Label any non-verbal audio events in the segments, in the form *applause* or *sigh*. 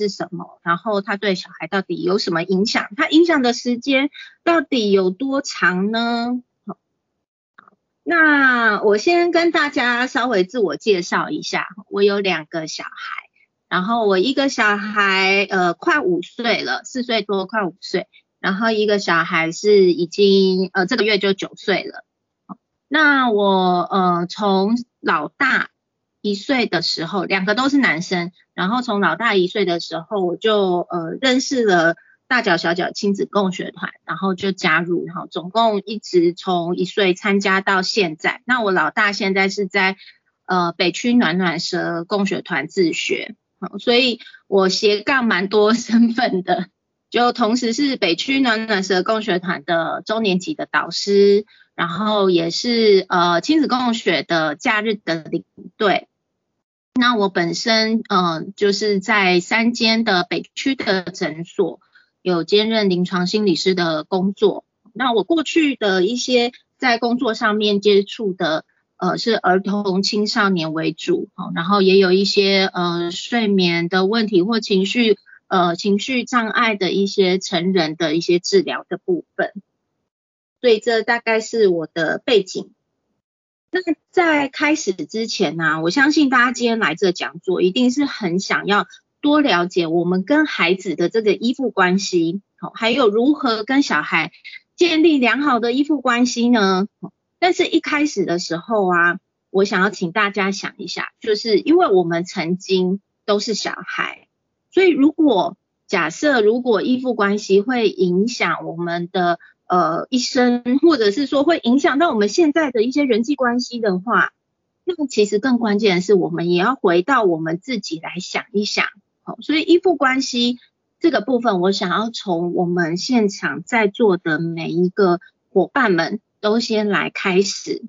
是什么，然后它对小孩到底有什么影响？它影响的时间到底有多长呢？好，那我先跟大家稍微自我介绍一下，我有两个小孩，然后我一个小孩呃快五岁了，四岁多快五岁，然后一个小孩是已经呃这个月就九岁了。那我呃从老大一岁的时候，两个都是男生，然后从老大一岁的时候，我就呃认识了大脚小脚亲子共学团，然后就加入，然后总共一直从一岁参加到现在。那我老大现在是在呃北区暖暖蛇共学团自学，好，所以我斜杠蛮多 *laughs* 身份的，就同时是北区暖暖蛇共学团的中年级的导师。然后也是呃亲子共学的假日的领队。那我本身呃就是在三间的北区的诊所有兼任临床心理师的工作。那我过去的一些在工作上面接触的呃是儿童青少年为主，哦然后也有一些呃睡眠的问题或情绪呃情绪障碍的一些成人的一些治疗的部分。所以这大概是我的背景。那在开始之前呢，我相信大家今天来这讲座，一定是很想要多了解我们跟孩子的这个依附关系，好，还有如何跟小孩建立良好的依附关系呢？但是一开始的时候啊，我想要请大家想一下，就是因为我们曾经都是小孩，所以如果假设如果依附关系会影响我们的。呃，一生或者是说会影响到我们现在的一些人际关系的话，那其实更关键的是，我们也要回到我们自己来想一想。好，所以依附关系这个部分，我想要从我们现场在座的每一个伙伴们都先来开始。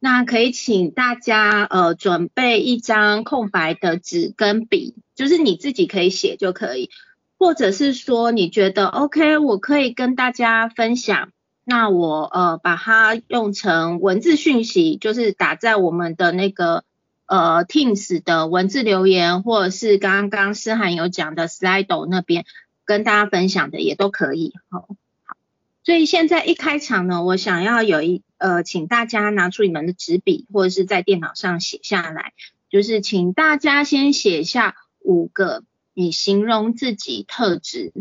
那可以请大家呃准备一张空白的纸跟笔，就是你自己可以写就可以。或者是说你觉得 OK，我可以跟大家分享，那我呃把它用成文字讯息，就是打在我们的那个呃 Teams 的文字留言，或者是刚刚思涵有讲的 Slido 那边跟大家分享的也都可以。好，好，所以现在一开场呢，我想要有一呃，请大家拿出你们的纸笔，或者是在电脑上写下来，就是请大家先写下五个。你形容自己特质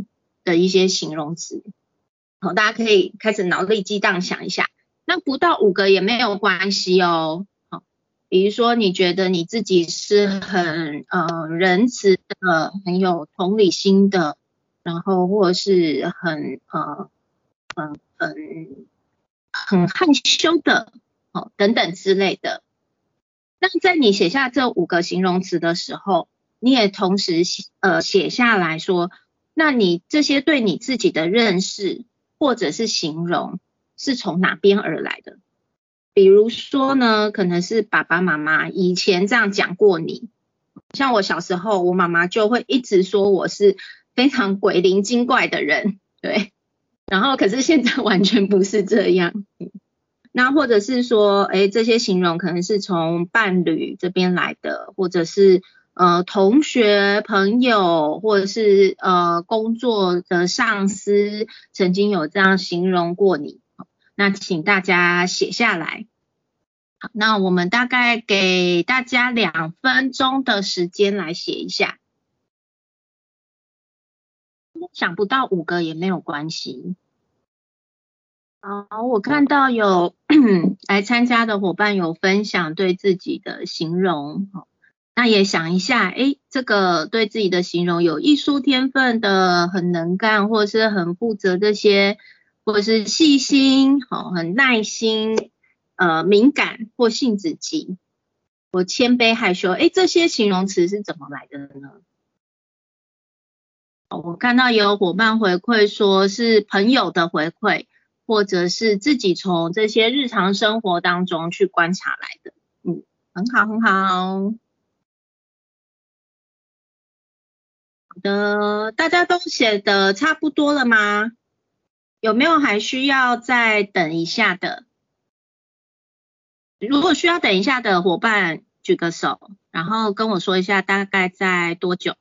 的一些形容词，好，大家可以开始脑力激荡想一下。那不到五个也没有关系哦，好，比如说你觉得你自己是很呃仁慈的，很有同理心的，然后或是很呃很很很害羞的，哦等等之类的。那在你写下这五个形容词的时候，你也同时写呃写下来说，那你这些对你自己的认识或者是形容是从哪边而来的？比如说呢，可能是爸爸妈妈以前这样讲过你，像我小时候，我妈妈就会一直说我是非常鬼灵精怪的人，对，然后可是现在 *laughs* 完全不是这样。那或者是说，哎，这些形容可能是从伴侣这边来的，或者是。呃，同学、朋友，或者是呃工作的上司，曾经有这样形容过你，那请大家写下来。好，那我们大概给大家两分钟的时间来写一下，想不到五个也没有关系。好，我看到有 *clears throat* 来参加的伙伴有分享对自己的形容，那也想一下，哎，这个对自己的形容有艺术天分的，很能干，或者是很负责这些，或者是细心，好，很耐心，呃，敏感或性子急，或谦卑害羞，哎，这些形容词是怎么来的呢？我看到有伙伴回馈说是朋友的回馈，或者是自己从这些日常生活当中去观察来的，嗯，很好，很好。的大家都写的差不多了吗？有没有还需要再等一下的？如果需要等一下的伙伴举个手然后跟我说一下大概在多久？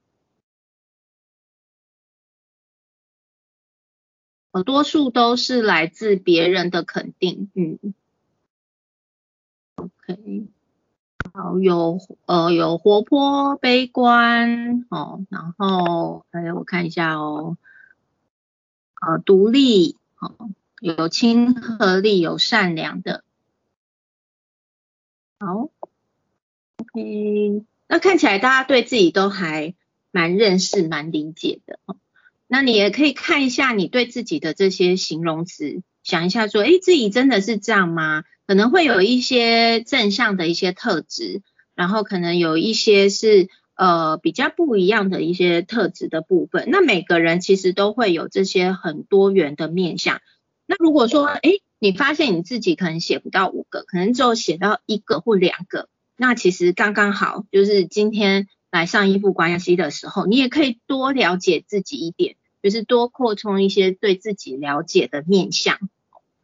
我多数都是来自别人的肯定嗯。Ok 好，有呃有活泼、悲观，哦，然后还有我看一下哦，呃，独立，哦，有亲和力、有善良的，好，OK，那看起来大家对自己都还蛮认识、蛮理解的，哦。那你也可以看一下你对自己的这些形容词，想一下说，诶，自己真的是这样吗？可能会有一些正向的一些特质，然后可能有一些是呃比较不一样的一些特质的部分。那每个人其实都会有这些很多元的面相。那如果说，诶，你发现你自己可能写不到五个，可能就写到一个或两个，那其实刚刚好，就是今天。来上依附关系的时候，你也可以多了解自己一点，就是多扩充一些对自己了解的面向。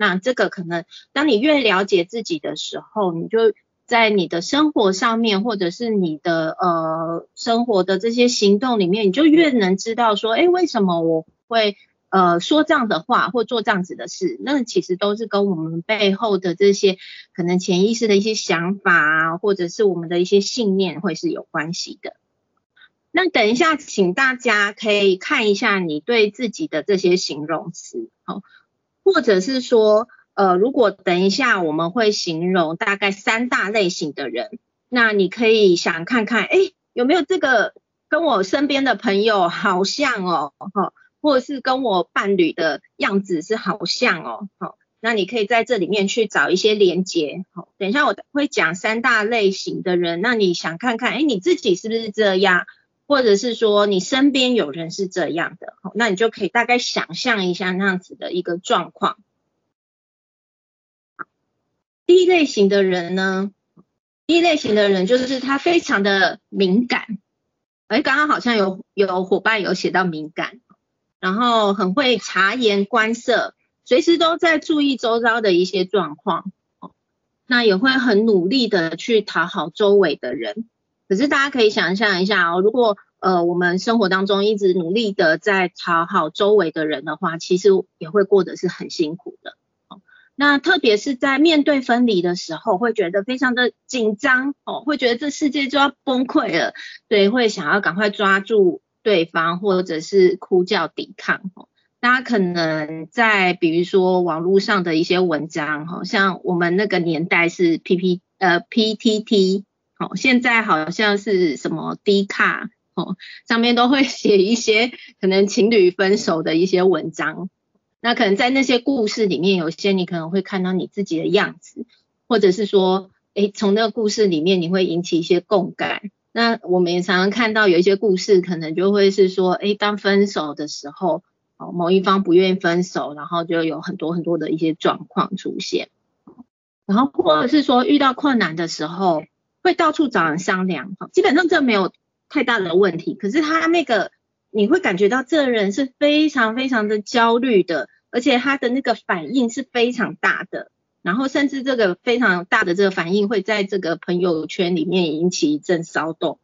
那这个可能，当你越了解自己的时候，你就在你的生活上面，或者是你的呃生活的这些行动里面，你就越能知道说，哎，为什么我会呃说这样的话，或做这样子的事？那其实都是跟我们背后的这些可能潜意识的一些想法啊，或者是我们的一些信念，会是有关系的。那等一下，请大家可以看一下你对自己的这些形容词，好，或者是说，呃，如果等一下我们会形容大概三大类型的人，那你可以想看看，哎，有没有这个跟我身边的朋友好像哦，哈，或者是跟我伴侣的样子是好像哦，好，那你可以在这里面去找一些连接，好，等一下我会讲三大类型的人，那你想看看，哎，你自己是不是这样？或者是说你身边有人是这样的，那你就可以大概想象一下那样子的一个状况。第一类型的人呢，第一类型的人就是他非常的敏感，哎，刚刚好像有有伙伴有写到敏感，然后很会察言观色，随时都在注意周遭的一些状况，那也会很努力的去讨好周围的人。可是大家可以想象一下哦，如果呃我们生活当中一直努力的在讨好周围的人的话，其实也会过得是很辛苦的。哦，那特别是在面对分离的时候，会觉得非常的紧张哦，会觉得这世界就要崩溃了，对，会想要赶快抓住对方或者是哭叫抵抗。哦，大家可能在比如说网络上的一些文章，哈，像我们那个年代是 P P 呃 P T T。哦，现在好像是什么低卡哦，上面都会写一些 *laughs* 可能情侣分手的一些文章。那可能在那些故事里面，有些你可能会看到你自己的样子，或者是说，哎，从那个故事里面你会引起一些共感。那我们也常常看到有一些故事，可能就会是说，哎，当分手的时候，哦，某一方不愿意分手，然后就有很多很多的一些状况出现。然后或者是说遇到困难的时候。会到处找人商量，哈，基本上这没有太大的问题。可是他那个，你会感觉到这人是非常非常的焦虑的，而且他的那个反应是非常大的，然后甚至这个非常大的这个反应会在这个朋友圈里面引起一阵骚动。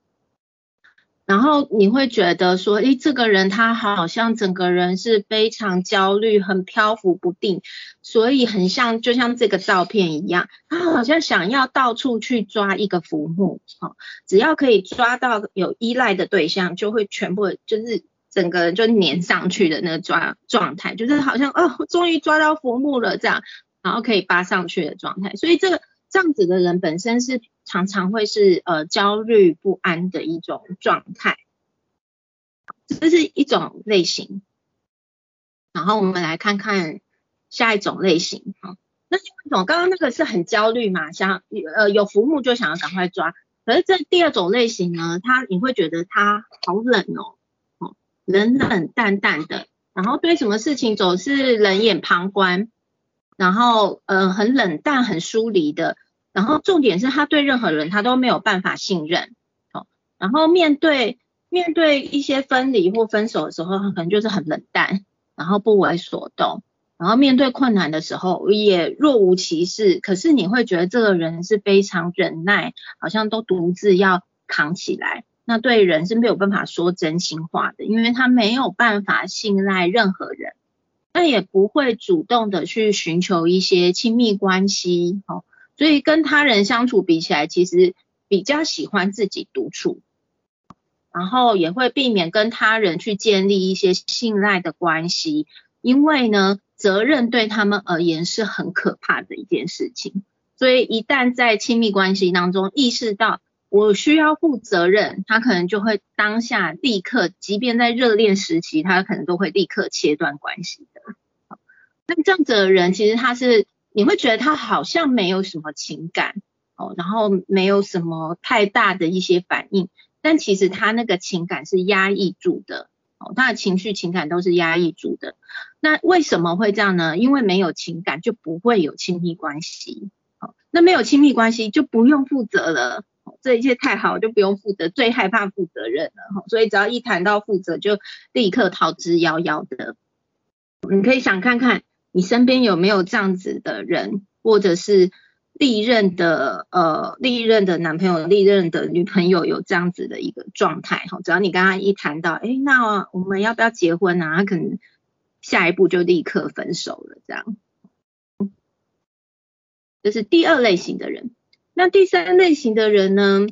然后你会觉得说，诶，这个人他好像整个人是非常焦虑，很漂浮不定，所以很像就像这个照片一样，他好像想要到处去抓一个浮木，哦，只要可以抓到有依赖的对象，就会全部就是整个人就粘上去的那个状状态，就是好像哦，终于抓到浮木了这样，然后可以扒上去的状态，所以这个这样子的人本身是。常常会是呃焦虑不安的一种状态，这是一种类型。然后我们来看看下一种类型哈，那另外一种刚刚那个是很焦虑嘛，想呃有浮木就想要赶快抓，可是这第二种类型呢，他你会觉得他好冷哦，哦冷冷淡淡的，然后对什么事情总是冷眼旁观，然后呃很冷淡很疏离的。然后重点是他对任何人他都没有办法信任，哦，然后面对面对一些分离或分手的时候，他可能就是很冷淡，然后不为所动，然后面对困难的时候也若无其事。可是你会觉得这个人是非常忍耐，好像都独自要扛起来，那对人是没有办法说真心话的，因为他没有办法信赖任何人。那也不会主动的去寻求一些亲密关系，哦，所以跟他人相处比起来，其实比较喜欢自己独处，然后也会避免跟他人去建立一些信赖的关系，因为呢，责任对他们而言是很可怕的一件事情，所以一旦在亲密关系当中意识到。我需要负责任，他可能就会当下立刻，即便在热恋时期，他可能都会立刻切断关系的。那这样子的人，其实他是你会觉得他好像没有什么情感哦，然后没有什么太大的一些反应，但其实他那个情感是压抑住的哦，他的情绪情感都是压抑住的。那为什么会这样呢？因为没有情感就不会有亲密关系，好，那没有亲密关系就不用负责了。这一切太好，就不用负责，最害怕负责任了，所以只要一谈到负责，就立刻逃之夭夭的。你可以想看看，你身边有没有这样子的人，或者是历任的呃历任的男朋友、历任的女朋友有这样子的一个状态哈。只要你刚刚一谈到，哎，那我们要不要结婚啊？他可能下一步就立刻分手了，这样。这是第二类型的人。那第三类型的人呢，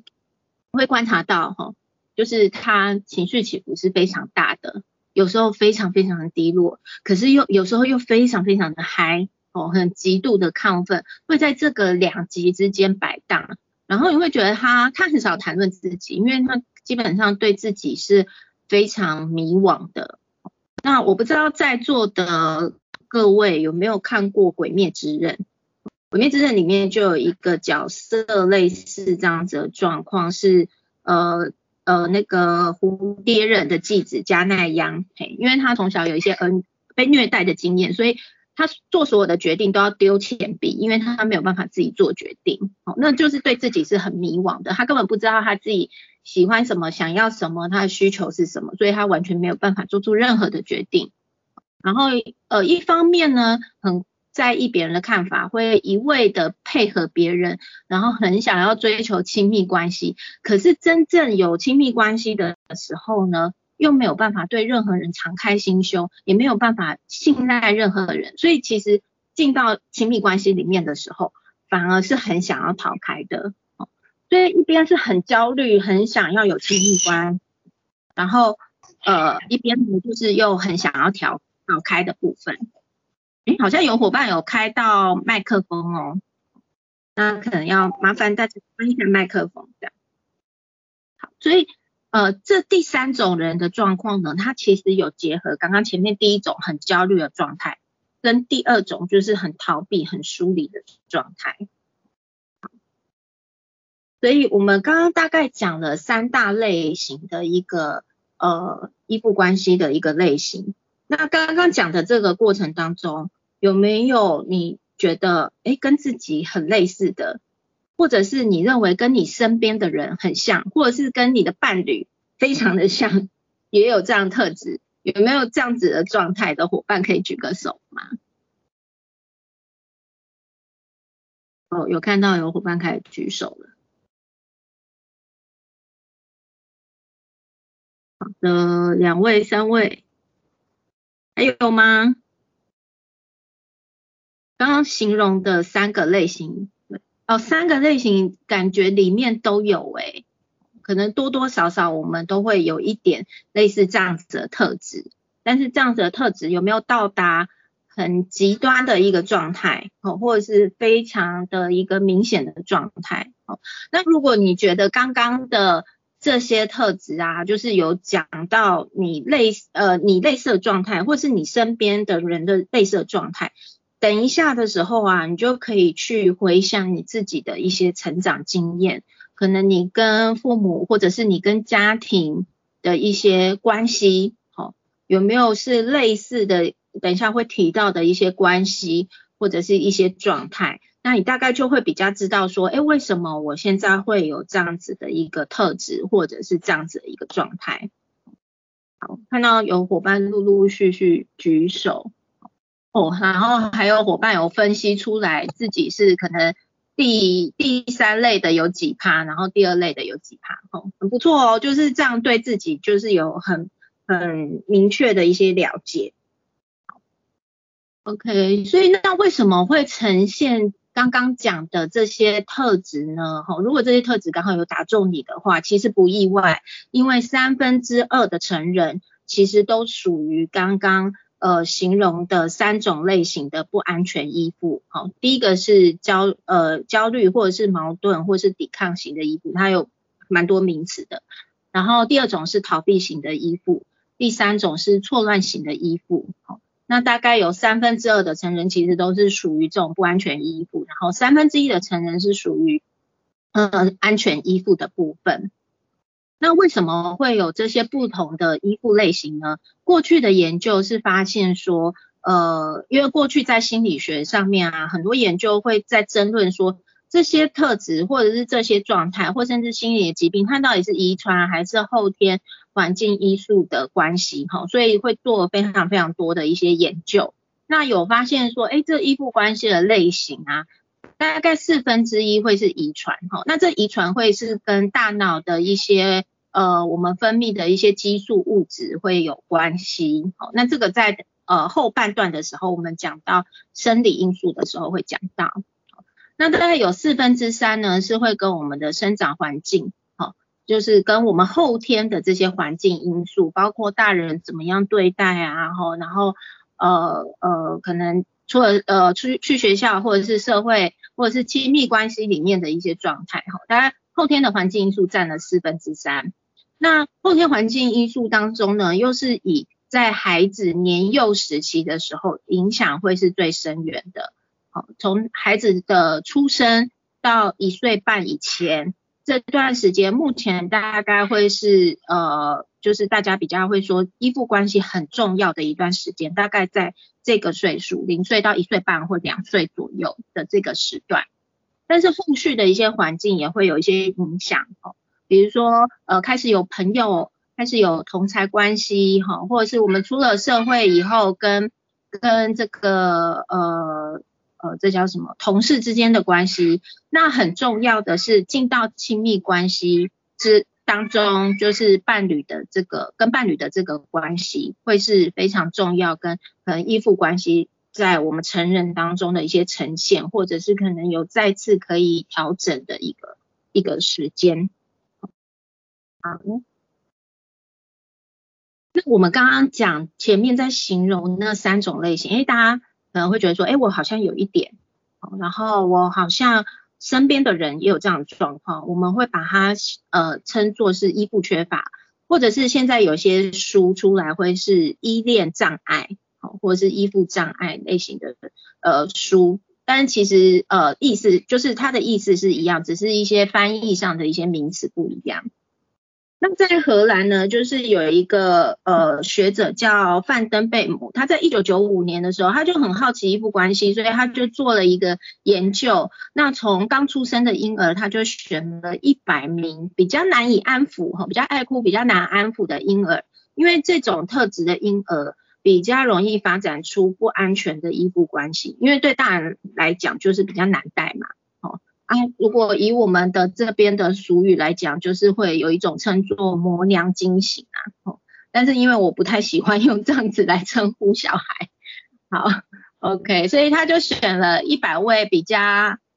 会观察到哈，就是他情绪起伏是非常大的，有时候非常非常的低落，可是又有时候又非常非常的嗨哦，很极度的亢奋，会在这个两极之间摆荡。然后你会觉得他他很少谈论自己，因为他基本上对自己是非常迷惘的。那我不知道在座的各位有没有看过《鬼灭之刃》？《鬼灭之刃》里面就有一个角色类似这样子的状况，是呃呃那个蝴蝶忍的继子加奈央，嘿，因为他从小有一些恩被虐待的经验，所以他做所有的决定都要丢钱币，因为他没有办法自己做决定，哦，那就是对自己是很迷惘的，他根本不知道他自己喜欢什么，想要什么，他的需求是什么，所以他完全没有办法做出任何的决定。然后呃一方面呢，很。在意别人的看法，会一味的配合别人，然后很想要追求亲密关系。可是真正有亲密关系的时候呢，又没有办法对任何人敞开心胸，也没有办法信赖任何人。所以其实进到亲密关系里面的时候，反而是很想要逃开的。所以一边是很焦虑，很想要有亲密关，然后呃一边呢就是又很想要调逃开的部分。哎，好像有伙伴有开到麦克风哦，那可能要麻烦大家关一下麦克风这样。好，所以呃，这第三种人的状况呢，他其实有结合刚刚前面第一种很焦虑的状态，跟第二种就是很逃避、很疏离的状态。所以我们刚刚大概讲了三大类型的一个呃依附关系的一个类型。那刚刚讲的这个过程当中，有没有你觉得哎跟自己很类似的，或者是你认为跟你身边的人很像，或者是跟你的伴侣非常的像，也有这样特质，有没有这样子的状态的伙伴可以举个手吗？哦，有看到有伙伴开始举手了。好的，两位、三位。还有吗？刚刚形容的三个类型，哦，三个类型感觉里面都有诶，可能多多少少我们都会有一点类似这样子的特质，但是这样子的特质有没有到达很极端的一个状态，哦，或者是非常的一个明显的状态，哦，那如果你觉得刚刚的。这些特质啊，就是有讲到你类呃你类似的状态，或是你身边的人的类似的状态。等一下的时候啊，你就可以去回想你自己的一些成长经验，可能你跟父母或者是你跟家庭的一些关系，好有没有是类似的？等一下会提到的一些关系或者是一些状态。那你大概就会比较知道说，哎，为什么我现在会有这样子的一个特质，或者是这样子的一个状态？好，看到有伙伴陆陆续续举手，哦，然后还有伙伴有分析出来自己是可能第第三类的有几趴，然后第二类的有几趴，哦，很不错哦，就是这样对自己就是有很很明确的一些了解。OK，所以那为什么会呈现刚刚讲的这些特质呢？哈，如果这些特质刚好有打中你的话，其实不意外，因为三分之二的成人其实都属于刚刚呃形容的三种类型的不安全依附。好，第一个是焦呃焦虑或者是矛盾或者是抵抗型的依附，它有蛮多名词的。然后第二种是逃避型的依附，第三种是错乱型的依附。好。那大概有三分之二的成人其实都是属于这种不安全依附，然后三分之一的成人是属于呃安全依附的部分。那为什么会有这些不同的依附类型呢？过去的研究是发现说，呃，因为过去在心理学上面啊，很多研究会在争论说。这些特质或者是这些状态，或甚至心理的疾病，它到底是遗传还是后天环境因素的关系？哈，所以会做非常非常多的一些研究。那有发现说，哎，这依附关系的类型啊，大概四分之一会是遗传。哈，那这遗传会是跟大脑的一些呃我们分泌的一些激素物质会有关系。好，那这个在呃后半段的时候，我们讲到生理因素的时候会讲到。那大概有四分之三呢，是会跟我们的生长环境，好，就是跟我们后天的这些环境因素，包括大人怎么样对待啊，吼，然后呃呃，可能除了呃去去学校或者是社会或者是亲密关系里面的一些状态，哈，当然后天的环境因素占了四分之三。那后天环境因素当中呢，又是以在孩子年幼时期的时候影响会是最深远的。好从孩子的出生到一岁半以前这段时间，目前大概会是呃，就是大家比较会说依附关系很重要的一段时间，大概在这个岁数，零岁到一岁半或两岁左右的这个时段。但是后续的一些环境也会有一些影响哦，比如说呃，开始有朋友，开始有同才关系哈，或者是我们出了社会以后跟跟这个呃。呃，这叫什么？同事之间的关系，那很重要的是进到亲密关系之当中，就是伴侣的这个跟伴侣的这个关系，会是非常重要，跟可能依附关系在我们成人当中的一些呈现，或者是可能有再次可以调整的一个一个时间。好，那我们刚刚讲前面在形容那三种类型，哎，大家。可能会觉得说，哎，我好像有一点，然后我好像身边的人也有这样的状况，我们会把它呃称作是依附缺乏，或者是现在有些书出来会是依恋障碍，好，或者是依附障碍类型的呃书，但其实呃意思就是它的意思是一样，只是一些翻译上的一些名词不一样。那在荷兰呢，就是有一个呃学者叫范登贝姆，他在一九九五年的时候，他就很好奇依附关系，所以他就做了一个研究。那从刚出生的婴儿，他就选了一百名比较难以安抚哈，比较爱哭、比较难安抚的婴儿，因为这种特质的婴儿比较容易发展出不安全的依附关系，因为对大人来讲就是比较难带嘛。啊，如果以我们的这边的俗语来讲，就是会有一种称作“磨娘惊醒”啊，哦，但是因为我不太喜欢用这样子来称呼小孩，好，OK，所以他就选了一百位比较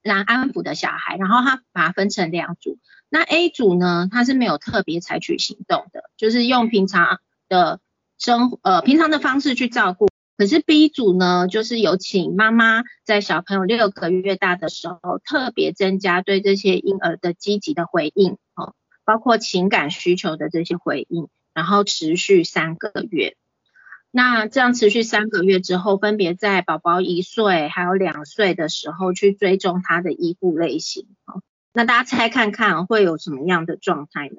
难安抚的小孩，然后他把它分成两组，那 A 组呢，他是没有特别采取行动的，就是用平常的生呃平常的方式去照顾。可是 B 组呢，就是有请妈妈在小朋友六个月大的时候，特别增加对这些婴儿的积极的回应，哦，包括情感需求的这些回应，然后持续三个月。那这样持续三个月之后，分别在宝宝一岁还有两岁的时候去追踪他的依附类型，哦，那大家猜看看会有什么样的状态呢？